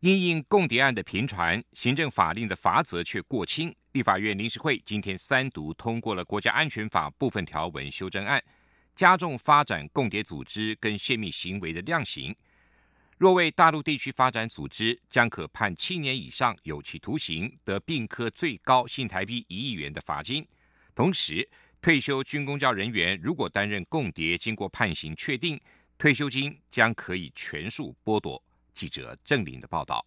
因应共谍案的频传，行政法令的罚则却过轻。立法院临时会今天三读通过了《国家安全法》部分条文修正案，加重发展共谍组织跟泄密行为的量刑。若为大陆地区发展组织，将可判七年以上有期徒刑，得并科最高新台币一亿元的罚金。同时，退休军公教人员如果担任共谍，经过判刑确定，退休金将可以全数剥夺。记者郑林的报道。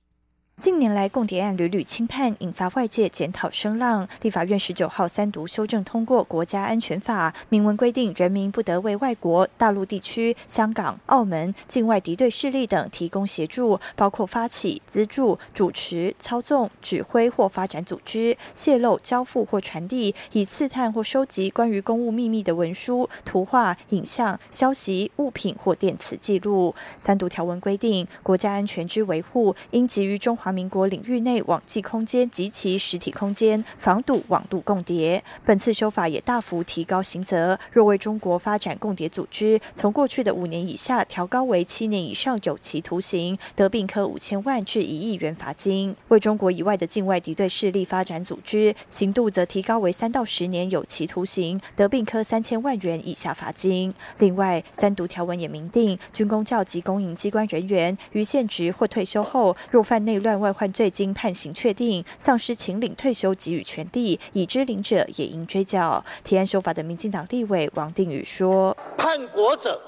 近年来，共谍案屡屡轻判，引发外界检讨声浪。立法院十九号三读修正通过《国家安全法》，明文规定，人民不得为外国、大陆地区、香港、澳门境外敌对势力等提供协助，包括发起、资助、主持、操纵、指挥或发展组织，泄露、交付或传递以刺探或收集关于公务秘密的文书、图画、影像、消息、物品或电磁记录。三读条文规定，国家安全之维护应给予中华。民国领域内网际空间及其实体空间防堵网度共谍。本次修法也大幅提高刑责，若为中国发展共谍组织，从过去的五年以下调高为七年以上有期徒刑，得并科五千万至一亿元罚金；为中国以外的境外敌对势力发展组织，刑度则提高为三到十年有期徒刑，得并科三千万元以下罚金。另外，三读条文也明定，军工教及公营机关人员于现职或退休后，若犯内乱。外患罪经判刑确定，丧失请领退休给予权利，已知领者也应追缴。提案修法的民进党立委王定宇说：“叛国者，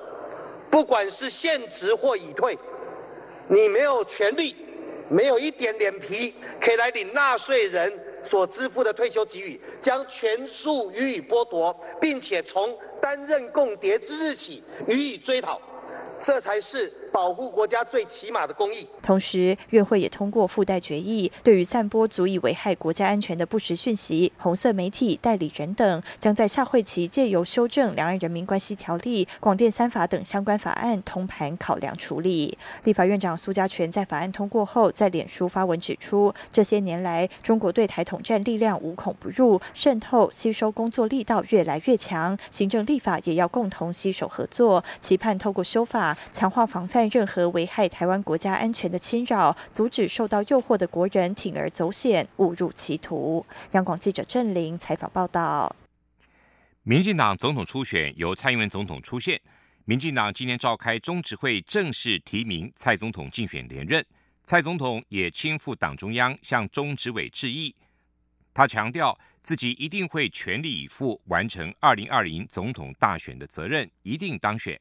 不管是现职或已退，你没有权利，没有一点脸皮，可以来领纳税人所支付的退休给予，将全数予以剥夺，并且从担任共谍之日起予以追讨，这才是。”保护国家最起码的公益。同时，院会也通过附带决议，对于散播足以危害国家安全的不实讯息、红色媒体代理人等，将在下会期借由修正《两岸人民关系条例》、广电三法等相关法案通盘考量处理。立法院长苏家全在法案通过后，在脸书发文指出，这些年来，中国对台统战力量无孔不入，渗透吸收工作力道越来越强，行政立法也要共同携手合作，期盼透过修法强化防范。任何危害台湾国家安全的侵扰，阻止受到诱惑的国人铤而走险，误入歧途。央广记者郑玲采访报道。民进党总统初选由蔡英文总统出现，民进党今天召开中执会正式提名蔡总统竞选连任。蔡总统也亲赴党中央向中执委致意，他强调自己一定会全力以赴完成二零二零总统大选的责任，一定当选。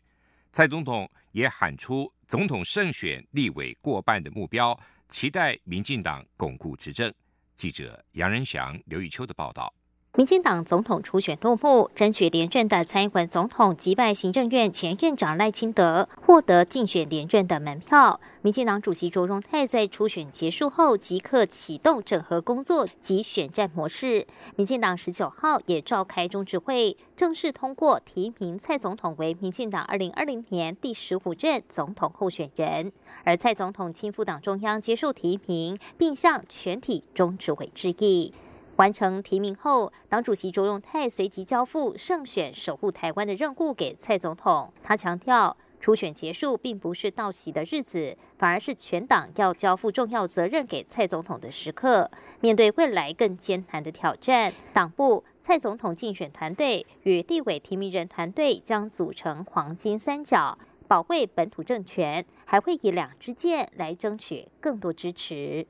蔡总统也喊出总统胜选、立委过半的目标，期待民进党巩固执政。记者杨仁祥、刘玉秋的报道。民进党总统初选落幕，争取连任的蔡英文总统击败行政院前院长赖清德，获得竞选连任的门票。民进党主席卓荣泰在初选结束后即刻启动整合工作及选战模式。民进党十九号也召开中执会，正式通过提名蔡总统为民进党二零二零年第十五任总统候选人。而蔡总统亲赴党中央接受提名，并向全体中执委致意。完成提名后，党主席卓荣泰随即交付胜选守护台湾的任务给蔡总统。他强调，初选结束并不是道喜的日子，反而是全党要交付重要责任给蔡总统的时刻。面对未来更艰难的挑战，党部、蔡总统竞选团队与地委提名人团队将组成黄金三角，保卫本土政权，还会以两支箭来争取更多支持。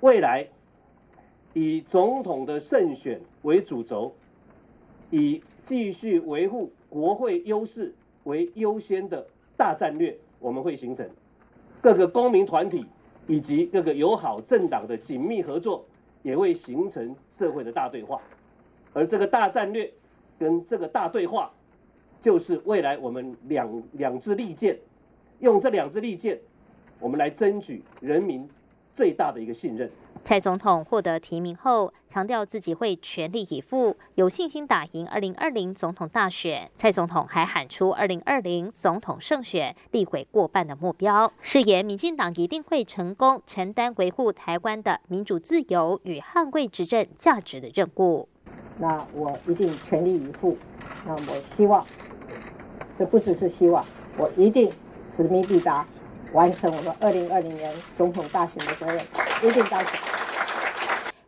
未来。以总统的胜选为主轴，以继续维护国会优势为优先的大战略，我们会形成各个公民团体以及各个友好政党的紧密合作，也会形成社会的大对话。而这个大战略跟这个大对话，就是未来我们两两支利剑，用这两支利剑，我们来争取人民最大的一个信任。蔡总统获得提名后，强调自己会全力以赴，有信心打赢二零二零总统大选。蔡总统还喊出二零二零总统胜选，立毁过半的目标，誓言民进党一定会成功承担维护台湾的民主自由与捍卫执政价值的任务。那我一定全力以赴。那我希望，这不只是希望，我一定使命必达，完成我们二零二零年总统大选的责任，一定当选。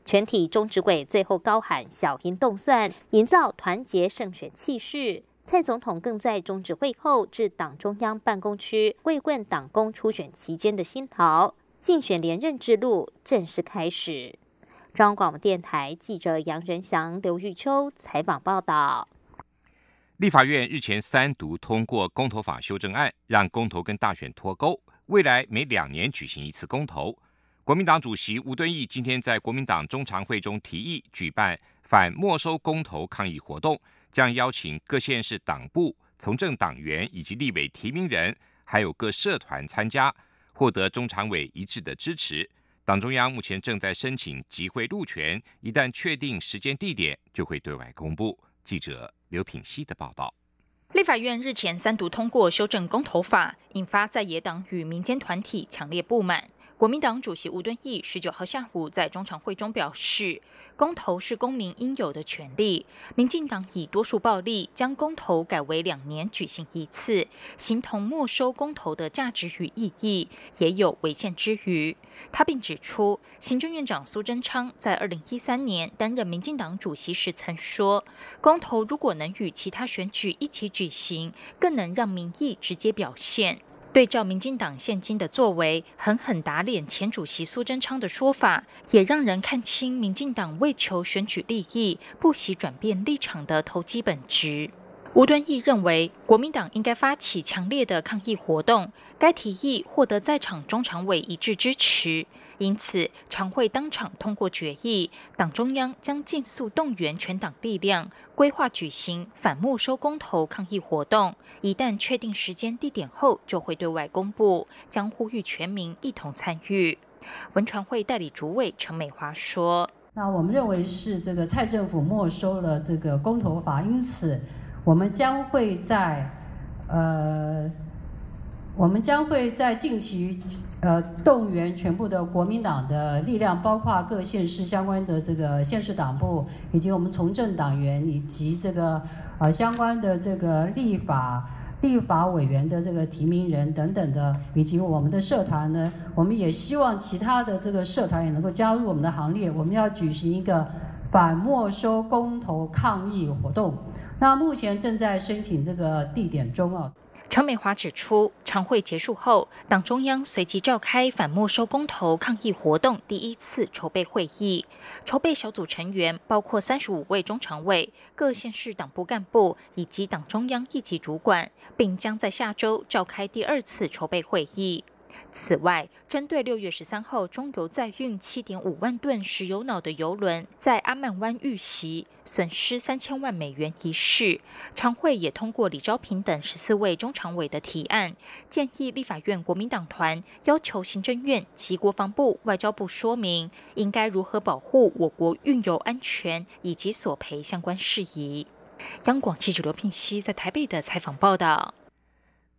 全体中执委最后高喊“小英动算”，营造团结胜选气势。蔡总统更在中执会后至党中央办公区慰问党工初选期间的新桃，竞选连任之路正式开始。中央广播电台记者杨仁祥、刘玉秋采访报道。立法院日前三读通过公投法修正案，让公投跟大选脱钩，未来每两年举行一次公投。国民党主席吴敦义今天在国民党中常会中提议举办反没收公投抗议活动，将邀请各县市党部、从政党员以及立委提名人，还有各社团参加，获得中常委一致的支持。党中央目前正在申请集会路权，一旦确定时间地点，就会对外公布。记者刘品希的报道。立法院日前三读通过修正公投法，引发在野党与民间团体强烈不满。国民党主席吴敦义十九号下午在中常会中表示，公投是公民应有的权利。民进党以多数暴力将公投改为两年举行一次，形同没收公投的价值与意义，也有违宪之余。他并指出，行政院长苏贞昌在二零一三年担任民进党主席时曾说，公投如果能与其他选举一起举行，更能让民意直接表现。对照民进党现今的作为，狠狠打脸前主席苏贞昌的说法，也让人看清民进党为求选举利益，不惜转变立场的投机本质。吴敦义认为，国民党应该发起强烈的抗议活动，该提议获得在场中常委一致支持。因此，常会当场通过决议，党中央将尽速动员全党力量，规划举行反没收公投抗议活动。一旦确定时间地点后，就会对外公布，将呼吁全民一同参与。文传会代理主委陈美华说：“那我们认为是这个蔡政府没收了这个公投法，因此我们将会在呃。”我们将会在近期，呃，动员全部的国民党的力量，包括各县市相关的这个县市党部，以及我们从政党员，以及这个呃相关的这个立法立法委员的这个提名人等等的，以及我们的社团呢，我们也希望其他的这个社团也能够加入我们的行列。我们要举行一个反没收公投抗议活动，那目前正在申请这个地点中啊。陈美华指出，常会结束后，党中央随即召开反没收公投抗议活动第一次筹备会议。筹备小组成员包括三十五位中常委、各县市党部干部以及党中央一级主管，并将在下周召开第二次筹备会议。此外，针对六月十三号中油载运七点五万吨石油脑的油轮在阿曼湾遇袭，损失三千万美元一事，常会也通过李昭平等十四位中常委的提案，建议立法院国民党团要求行政院及国防部、外交部说明应该如何保护我国运油安全以及索赔相关事宜。央广记者刘聘熙在台北的采访报道。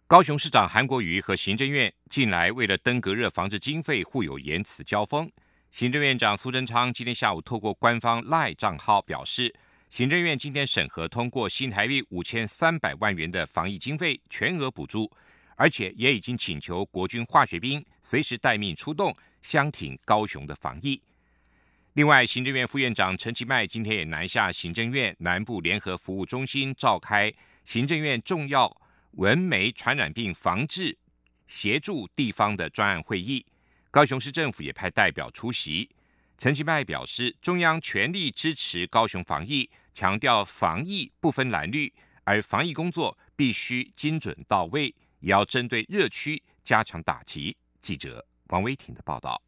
高雄市长韩国瑜和行政院近来为了登革热防治经费互有言辞交锋。行政院长苏贞昌今天下午透过官方 LINE 账号表示，行政院今天审核通过新台币五千三百万元的防疫经费全额补助，而且也已经请求国军化学兵随时待命出动，相挺高雄的防疫。另外，行政院副院长陈其迈今天也南下行政院南部联合服务中心召开行政院重要。文媒传染病防治协助地方的专案会议，高雄市政府也派代表出席。陈其迈表示，中央全力支持高雄防疫，强调防疫不分蓝绿，而防疫工作必须精准到位，也要针对热区加强打击。记者王威婷的报道。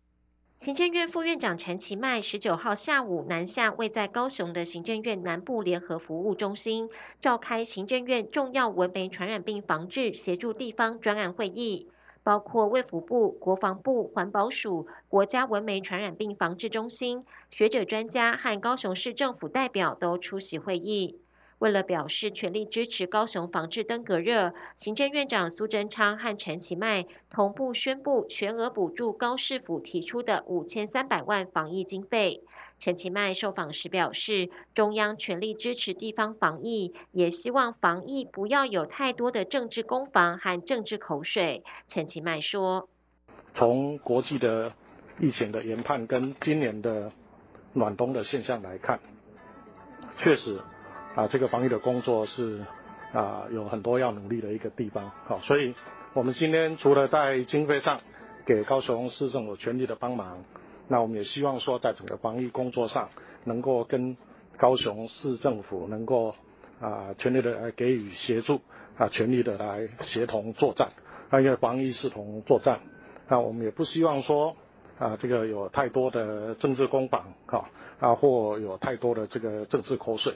行政院副院长陈其迈十九号下午南下，位在高雄的行政院南部联合服务中心召开行政院重要文媒传染病防治协助地方专案会议。包括卫福部、国防部、环保署、国家文媒传染病防治中心、学者专家和高雄市政府代表都出席会议。为了表示全力支持高雄防治登革热，行政院长苏贞昌和陈其迈同步宣布全额补助高市府提出的五千三百万防疫经费。陈其迈受访时表示，中央全力支持地方防疫，也希望防疫不要有太多的政治攻防和政治口水。陈其迈说：“从国际的疫情的研判跟今年的暖冬的现象来看，确实。”啊，这个防疫的工作是啊有很多要努力的一个地方，好，所以我们今天除了在经费上给高雄市政府全力的帮忙，那我们也希望说在整个防疫工作上能够跟高雄市政府能够啊全力的来给予协助，啊全力的来协同作战，啊因为防疫是同作战，那我们也不希望说啊这个有太多的政治攻防，哈啊或有太多的这个政治口水。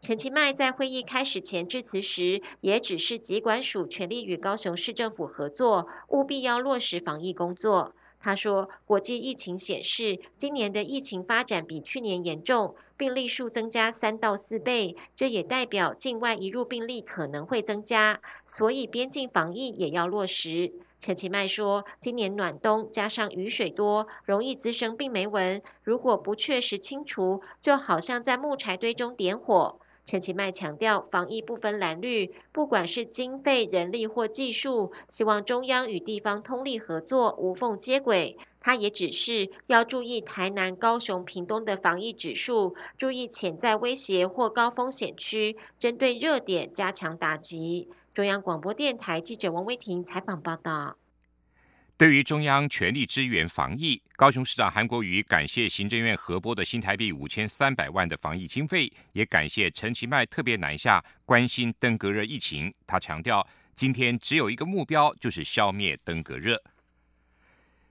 陈其迈在会议开始前致辞时，也指示疾管署全力与高雄市政府合作，务必要落实防疫工作。他说，国际疫情显示，今年的疫情发展比去年严重，病例数增加三到四倍，这也代表境外移入病例可能会增加，所以边境防疫也要落实。陈其迈说，今年暖冬加上雨水多，容易滋生病媒蚊，如果不确实清除，就好像在木柴堆中点火。陈其迈强调，防疫不分蓝绿，不管是经费、人力或技术，希望中央与地方通力合作，无缝接轨。他也指示要注意台南、高雄、屏东的防疫指数，注意潜在威胁或高风险区，针对热点加强打击。中央广播电台记者王威婷采访报道。对于中央全力支援防疫，高雄市长韩国瑜感谢行政院核拨的新台币五千三百万的防疫经费，也感谢陈其迈特别南下关心登革热疫情。他强调，今天只有一个目标，就是消灭登革热。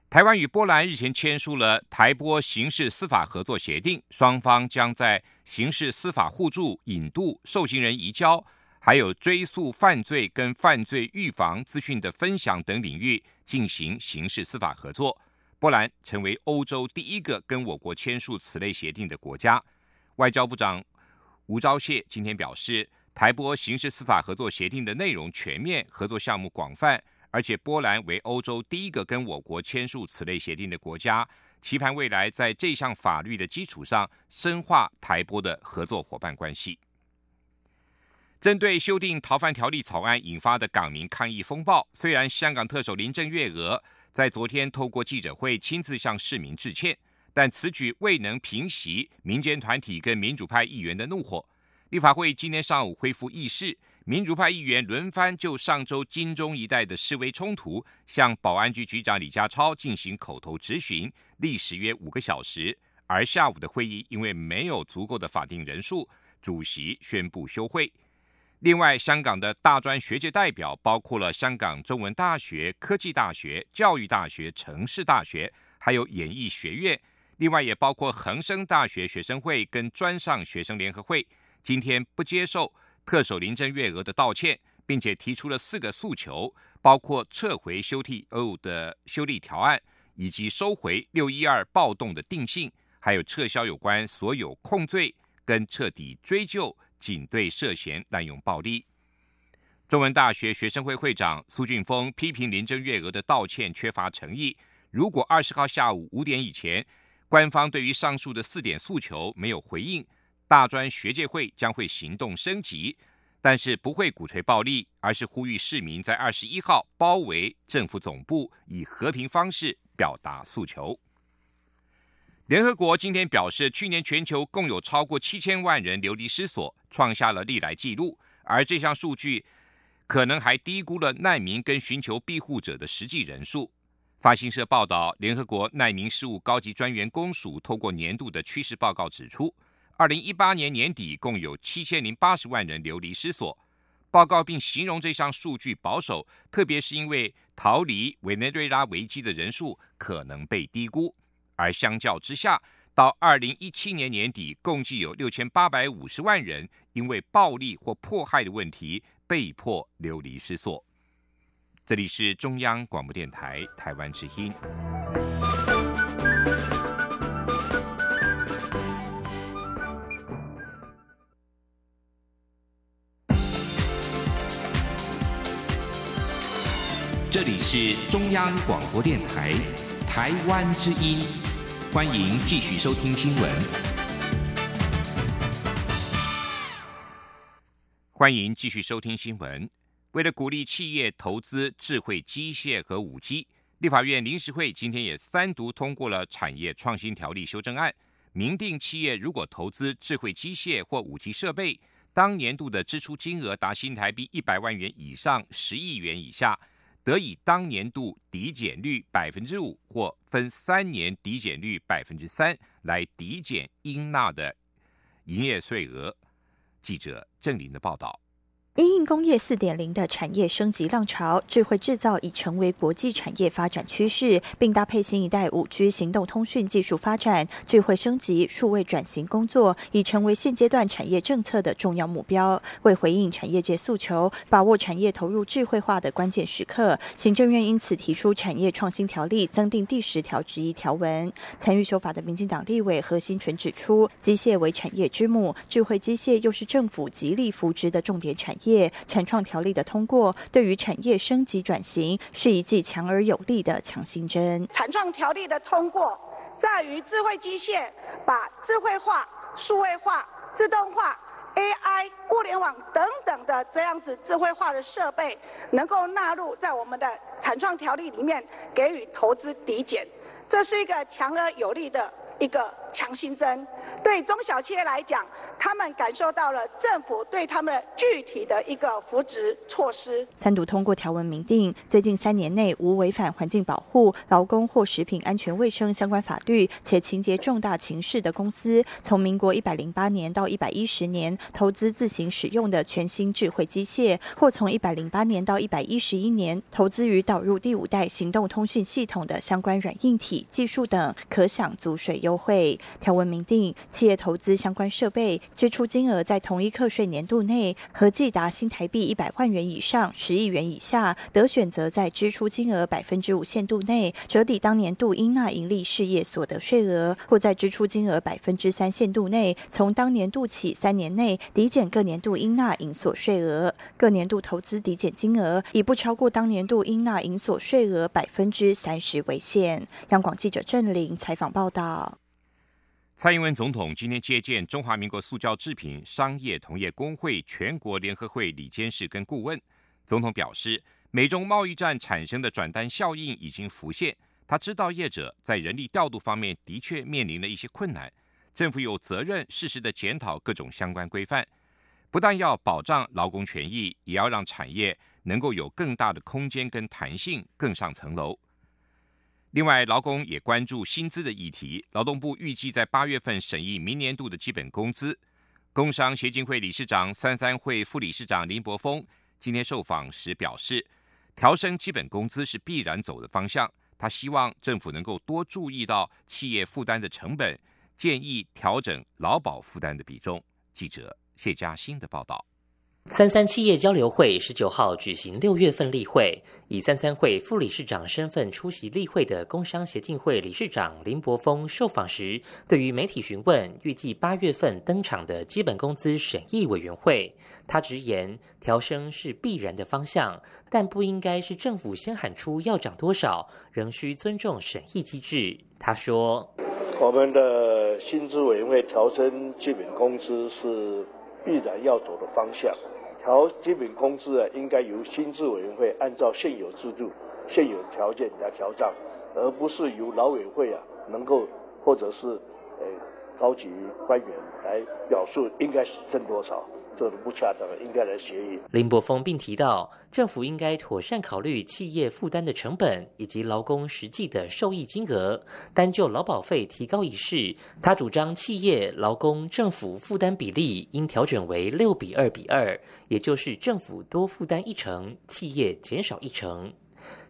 台湾与波兰日前签署了台波刑事司法合作协定，双方将在刑事司法互助、引渡、受刑人移交。还有追诉犯罪跟犯罪预防资讯的分享等领域进行刑事司法合作。波兰成为欧洲第一个跟我国签署此类协定的国家。外交部长吴钊燮今天表示，台波刑事司法合作协定的内容全面，合作项目广泛，而且波兰为欧洲第一个跟我国签署此类协定的国家，期盼未来在这项法律的基础上深化台波的合作伙伴关系。针对修订逃犯条例草案引发的港民抗议风暴，虽然香港特首林郑月娥在昨天透过记者会亲自向市民致歉，但此举未能平息民间团体跟民主派议员的怒火。立法会今天上午恢复议事，民主派议员轮番就上周金钟一带的示威冲突向保安局局长李家超进行口头质询，历时约五个小时。而下午的会议因为没有足够的法定人数，主席宣布休会。另外，香港的大专学界代表包括了香港中文大学、科技大学、教育大学、城市大学，还有演艺学院。另外，也包括恒生大学学生会跟专上学生联合会。今天不接受特首林郑月娥的道歉，并且提出了四个诉求，包括撤回修 T O 的修例条案，以及收回六一二暴动的定性，还有撤销有关所有控罪跟彻底追究。仅对涉嫌滥用暴力。中文大学学生会会长苏俊峰批评林郑月娥的道歉缺乏诚意。如果二十号下午五点以前，官方对于上述的四点诉求没有回应，大专学界会将会行动升级，但是不会鼓吹暴力，而是呼吁市民在二十一号包围政府总部，以和平方式表达诉求。联合国今天表示，去年全球共有超过七千万人流离失所，创下了历来纪录。而这项数据可能还低估了难民跟寻求庇护者的实际人数。法新社报道，联合国难民事务高级专员公署透过年度的趋势报告指出，二零一八年年底共有七千零八十万人流离失所。报告并形容这项数据保守，特别是因为逃离委内瑞拉危机的人数可能被低估。而相较之下，到二零一七年年底，共计有六千八百五十万人因为暴力或迫害的问题被迫流离失所。这里是中央广播电台台湾之音。这里是中央广播电台台湾之音，欢迎继续收听新闻。欢迎继续收听新闻。为了鼓励企业投资智慧机械和五 G，立法院临时会今天也三读通过了产业创新条例修正案，明定企业如果投资智慧机械或五 G 设备，当年度的支出金额达新台币一百万元以上十亿元以下。得以当年度抵减率百分之五，或分三年抵减率百分之三来抵减应纳的营业税额。记者郑林的报道。因应工业四点零的产业升级浪潮，智慧制造已成为国际产业发展趋势，并搭配新一代五 G 行动通讯技术发展，智慧升级、数位转型工作已成为现阶段产业政策的重要目标。为回应产业界诉求，把握产业投入智慧化的关键时刻，行政院因此提出产业创新条例，增订第十条之一条文。参与修法的民进党立委何新纯指出，机械为产业之母，智慧机械又是政府极力扶植的重点产业。业产创条例的通过，对于产业升级转型是一剂强而有力的强心针。产创条例的通过，在于智慧机械把智慧化、数位化、自动化、AI、物联网等等的这样子智慧化的设备，能够纳入在我们的产创条例里面，给予投资抵减，这是一个强而有力的一个强心针。对中小企业来讲。他们感受到了政府对他们具体的一个扶植措施。三读通过条文明定，最近三年内无违反环境保护、劳工或食品安全卫生相关法律，且情节重大情事的公司，从民国一百零八年到一百一十年投资自行使用的全新智慧机械，或从一百零八年到一百一十一年投资于导入第五代行动通讯系统的相关软硬体技术等，可享租税优惠。条文明定，企业投资相关设备。支出金额在同一课税年度内合计达新台币一百万元以上十亿元以下，得选择在支出金额百分之五限度内折抵当年度应纳盈利事业所得税额，或在支出金额百分之三限度内，从当年度起三年内抵减各年度应纳营所税额。各年度投资抵减金额以不超过当年度应纳营所税额百分之三十为限。央广记者郑玲采访报道。蔡英文总统今天接见中华民国塑胶制品商业同业工会全国联合会理监事跟顾问。总统表示，美中贸易战产生的转单效应已经浮现。他知道业者在人力调度方面的确面临了一些困难，政府有责任适时的检讨各种相关规范，不但要保障劳工权益，也要让产业能够有更大的空间跟弹性，更上层楼。另外，劳工也关注薪资的议题。劳动部预计在八月份审议明年度的基本工资。工商协进会理事长、三三会副理事长林柏峰今天受访时表示，调升基本工资是必然走的方向。他希望政府能够多注意到企业负担的成本，建议调整劳保负担的比重。记者谢嘉欣的报道。三三企业交流会十九号举行六月份例会，以三三会副理事长身份出席例会的工商协进会理事长林柏峰受访时，对于媒体询问预计八月份登场的基本工资审议委员会，他直言调升是必然的方向，但不应该是政府先喊出要涨多少，仍需尊重审议机制。他说：“我们的薪资委员会调升基本工资是必然要走的方向。”调基本工资啊，应该由薪资委员会按照现有制度、现有条件来调账，而不是由劳委会啊能够或者是呃高级官员来表述应该是挣多少。做的不恰当，应该来协议。林柏峰并提到，政府应该妥善考虑企业负担的成本以及劳工实际的受益金额。单就劳保费提高一事，他主张企业、劳工、政府负担比例应调整为六比二比二，也就是政府多负担一成，企业减少一成。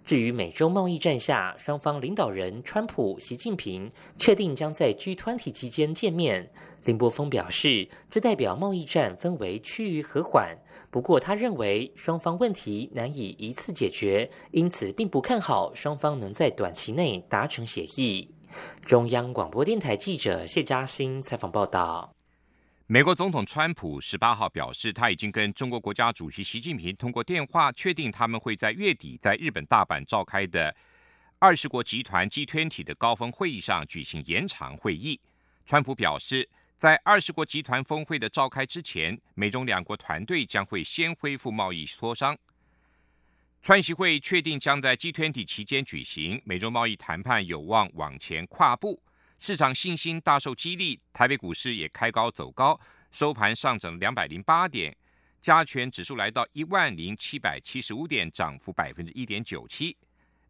至于美洲贸易战下，双方领导人川普、习近平确定将在 G20 期间见面。林柏峰表示，这代表贸易战氛围趋于和缓。不过，他认为双方问题难以一次解决，因此并不看好双方能在短期内达成协议。中央广播电台记者谢嘉欣采访报道。美国总统川普十八号表示，他已经跟中国国家主席习近平通过电话，确定他们会在月底在日本大阪召开的二十国集团 G20 的高峰会议上举行延长会议。川普表示，在二十国集团峰会的召开之前，美中两国团队将会先恢复贸易磋商。川习会确定将在 G20 期间举行，美中贸易谈判有望往前跨步。市场信心大受激励，台北股市也开高走高，收盘上涨两百零八点，加权指数来到一万零七百七十五点，涨幅百分之一点九七，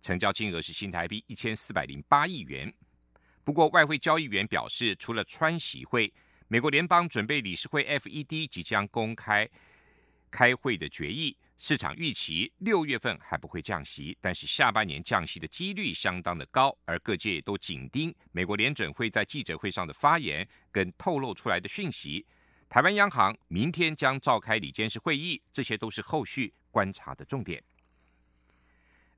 成交金额是新台币一千四百零八亿元。不过，外汇交易员表示，除了川喜会，美国联邦准备理事会 （FED） 即将公开开会的决议。市场预期六月份还不会降息，但是下半年降息的几率相当的高，而各界都紧盯美国联准会在记者会上的发言跟透露出来的讯息。台湾央行明天将召开里监事会议，这些都是后续观察的重点。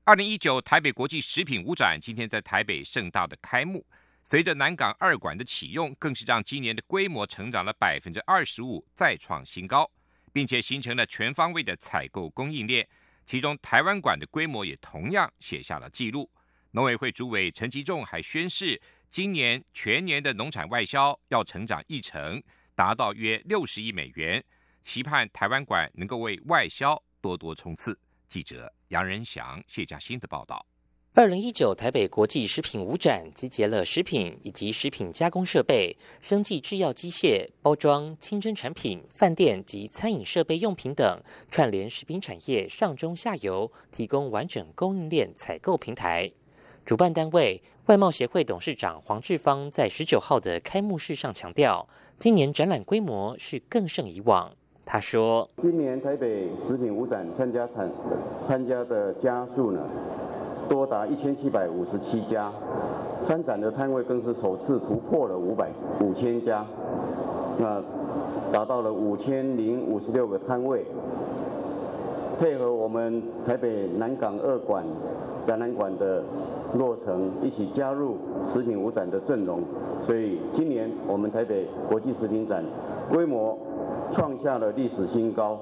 二零一九台北国际食品舞展今天在台北盛大的开幕，随着南港二馆的启用，更是让今年的规模成长了百分之二十五，再创新高。并且形成了全方位的采购供应链，其中台湾馆的规模也同样写下了纪录。农委会主委陈吉仲还宣示，今年全年的农产外销要成长一成，达到约六十亿美元，期盼台湾馆能够为外销多多冲刺。记者杨仁祥、谢嘉欣的报道。二零一九台北国际食品舞展集结了食品以及食品加工设备、生技制药机械、包装、清真产品、饭店及餐饮设备用品等，串联食品产业上中下游，提供完整供应链采购平台。主办单位外贸协会董事长黄志芳在十九号的开幕式上强调，今年展览规模是更胜以往。他说：“今年台北食品舞展参加产参加的家数呢？”多达一千七百五十七家，参展的摊位更是首次突破了五百五千家，那达到了五千零五十六个摊位。配合我们台北南港二馆展览馆的落成，一起加入食品五展的阵容，所以今年我们台北国际食品展规模创下了历史新高。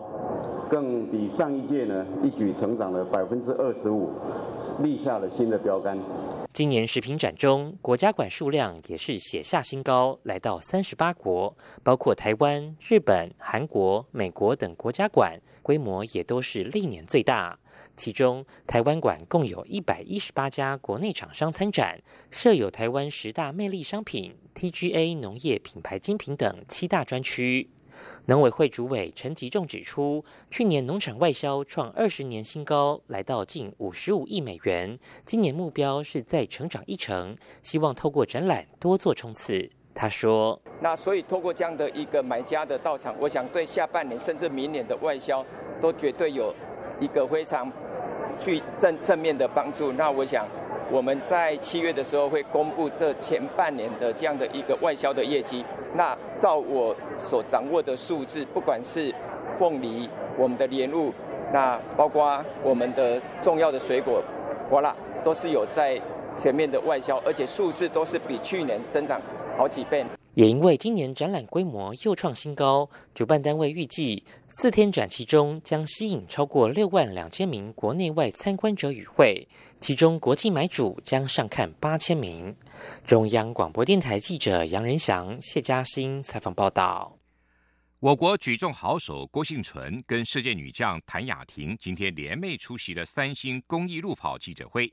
更比上一届呢，一举成长了百分之二十五，立下了新的标杆。今年食品展中，国家馆数量也是写下新高，来到三十八国，包括台湾、日本、韩国、美国等国家馆，规模也都是历年最大。其中，台湾馆共有一百一十八家国内厂商参展，设有台湾十大魅力商品、TGA 农业品牌精品等七大专区。农委会主委陈吉仲指出，去年农产外销创二十年新高，来到近五十五亿美元。今年目标是再成长一成，希望透过展览多做冲刺。他说：“那所以透过这样的一个买家的到场，我想对下半年甚至明年的外销都绝对有一个非常具正正面的帮助。那我想。”我们在七月的时候会公布这前半年的这样的一个外销的业绩。那照我所掌握的数字，不管是凤梨、我们的莲雾，那包括我们的重要的水果，哇啦，都是有在全面的外销，而且数字都是比去年增长好几倍。也因为今年展览规模又创新高，主办单位预计四天展期中将吸引超过六万两千名国内外参观者与会，其中国际买主将上看八千名。中央广播电台记者杨仁祥、谢嘉欣采访报道。我国举重好手郭幸存跟世界女将谭雅婷今天联袂出席了三星公益路跑记者会，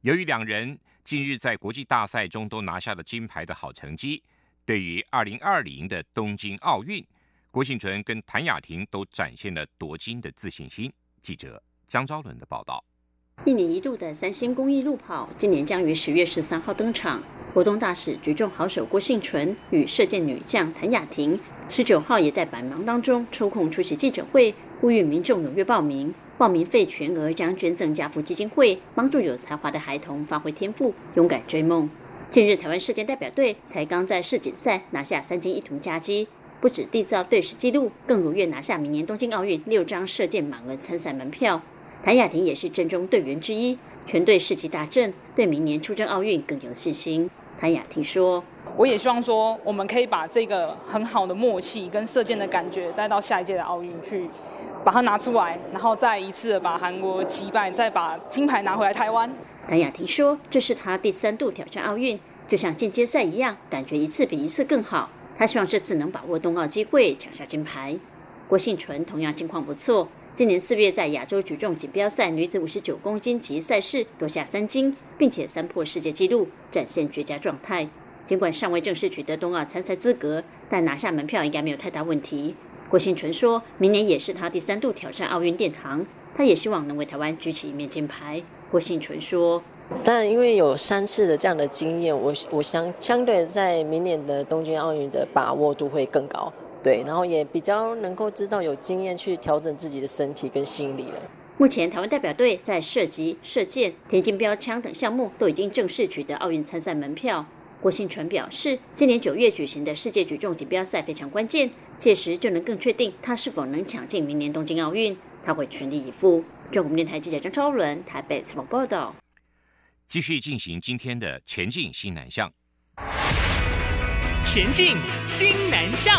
由于两人近日在国际大赛中都拿下了金牌的好成绩。对于二零二零的东京奥运，郭幸存跟谭雅婷都展现了夺金的自信心。记者江昭伦的报道：一年一度的三星公益路跑，今年将于十月十三号登场。活动大使、举重好手郭幸存与射箭女将谭雅婷，十九号也在百忙当中抽空出席记者会，呼吁民众踊跃报名。报名费全额将捐赠家福基金会，帮助有才华的孩童发挥天赋，勇敢追梦。近日，台湾射箭代表队才刚在世锦赛拿下三金一铜佳绩，不止缔造队史纪录，更如愿拿下明年东京奥运六张射箭满额参赛门票。谭雅婷也是阵中队员之一，全队士气大振，对明年出征奥运更有信心。谭雅婷说。我也希望说，我们可以把这个很好的默契跟射箭的感觉带到下一届的奥运去，把它拿出来，然后再一次把韩国击败，再把金牌拿回来台湾。谭雅婷说，这是她第三度挑战奥运，就像进阶赛一样，感觉一次比一次更好。她希望这次能把握冬奥机会，抢下金牌。郭幸纯同样情况不错，今年四月在亚洲举重锦标赛女子五十九公斤级赛事夺下三金，并且三破世界纪录，展现绝佳状态。尽管尚未正式取得冬奥参赛资格，但拿下门票应该没有太大问题。郭幸纯说，明年也是他第三度挑战奥运殿堂，他也希望能为台湾举起一面金牌。郭幸纯说：“但，因为有三次的这样的经验，我我相相对在明年的东京奥运的把握度会更高，对，然后也比较能够知道有经验去调整自己的身体跟心理了。”目前，台湾代表队在射击、射箭、田径标枪等项目都已经正式取得奥运参赛门票。郭信纯表示，今年九月举行的世界举重锦标赛非常关键，届时就能更确定他是否能抢进明年东京奥运。他会全力以赴。中国电台记者张超伦台北采访报道。继续进行今天的前进新南向。前进新南向。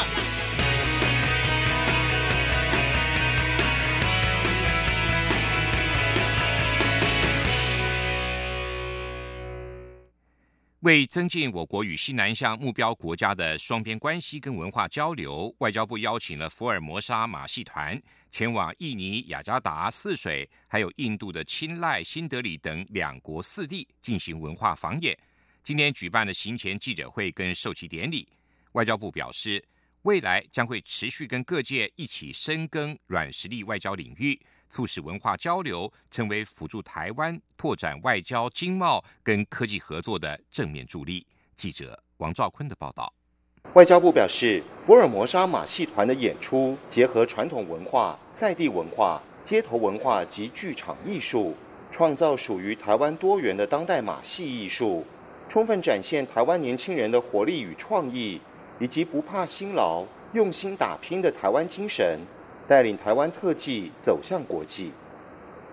为增进我国与西南向目标国家的双边关系跟文化交流，外交部邀请了福尔摩沙马戏团前往印尼雅加达泗水，还有印度的钦赖、新德里等两国四地进行文化访演。今天举办的行前记者会跟授旗典礼，外交部表示，未来将会持续跟各界一起深耕软实力外交领域。促使文化交流成为辅助台湾拓展外交、经贸跟科技合作的正面助力。记者王兆坤的报道。外交部表示，福尔摩沙马戏团的演出结合传统文化、在地文化、街头文化及剧场艺术，创造属于台湾多元的当代马戏艺术，充分展现台湾年轻人的活力与创意，以及不怕辛劳、用心打拼的台湾精神。带领台湾特技走向国际。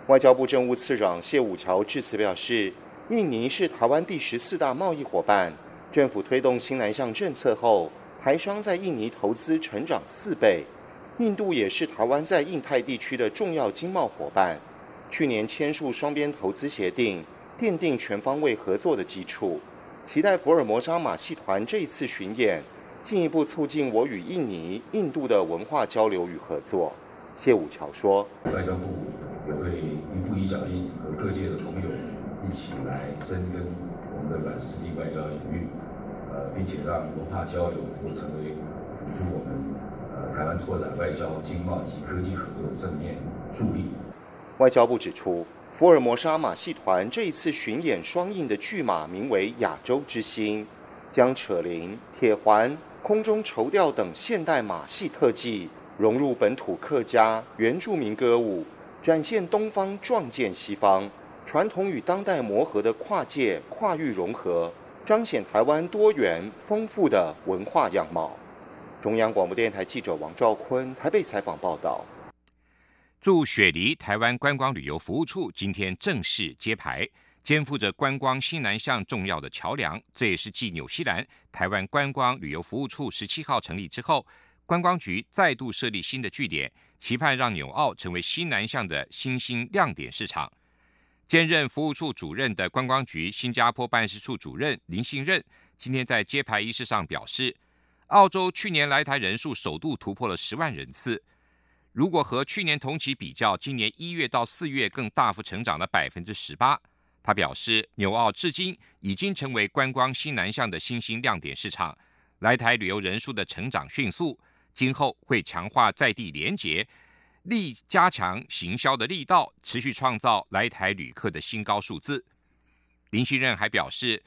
外交部政务次长谢武桥致辞表示，印尼是台湾第十四大贸易伙伴，政府推动新南向政策后，台商在印尼投资成长四倍。印度也是台湾在印太地区的重要经贸伙伴，去年签署双边投资协定，奠定全方位合作的基础。期待福尔摩沙马戏团这一次巡演。进一步促进我与印尼、印度的文化交流与合作，谢武桥说：“外交部也会一步一脚印，和各界的朋友一起来深耕我们的软实力外交领域，呃，并且让文化交流能够成为辅助我们呃台湾拓展外交、经贸以及科技合作的正面助力。”外交部指出，福尔摩沙马戏团这一次巡演双印的巨马名为“亚洲之星”，将扯铃、铁环。空中绸吊等现代马戏特技融入本土客家原住民歌舞，展现东方撞见西方，传统与当代磨合的跨界跨域融合，彰显台湾多元丰富的文化样貌。中央广播电台记者王兆坤台北采访报道。驻雪梨台湾观光旅游服务处今天正式揭牌。肩负着观光新南向重要的桥梁，这也是继纽西兰台湾观光旅游服务处十七号成立之后，观光局再度设立新的据点，期盼让纽澳成为新南向的新兴亮点市场。兼任服务处主任的观光局新加坡办事处主任林信任今天在揭牌仪式上表示，澳洲去年来台人数首度突破了十万人次，如果和去年同期比较，今年一月到四月更大幅成长了百分之十八。他表示，纽澳至今已经成为观光新南向的新兴亮点市场，来台旅游人数的成长迅速，今后会强化在地连结，力加强行销的力道，持续创造来台旅客的新高数字。林新任还表示，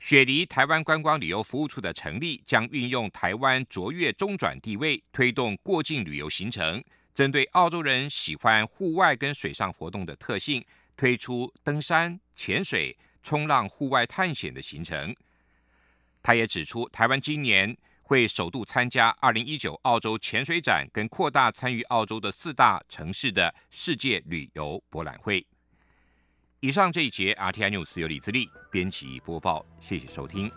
雪梨台湾观光旅游服务处的成立，将运用台湾卓越中转地位，推动过境旅游行程，针对澳洲人喜欢户外跟水上活动的特性，推出登山、潜水、冲浪、户外探险的行程。他也指出，台湾今年会首度参加二零一九澳洲潜水展，跟扩大参与澳洲的四大城市的世界旅游博览会。以上这一节 RTI News 由李自立编辑播报，谢谢收听。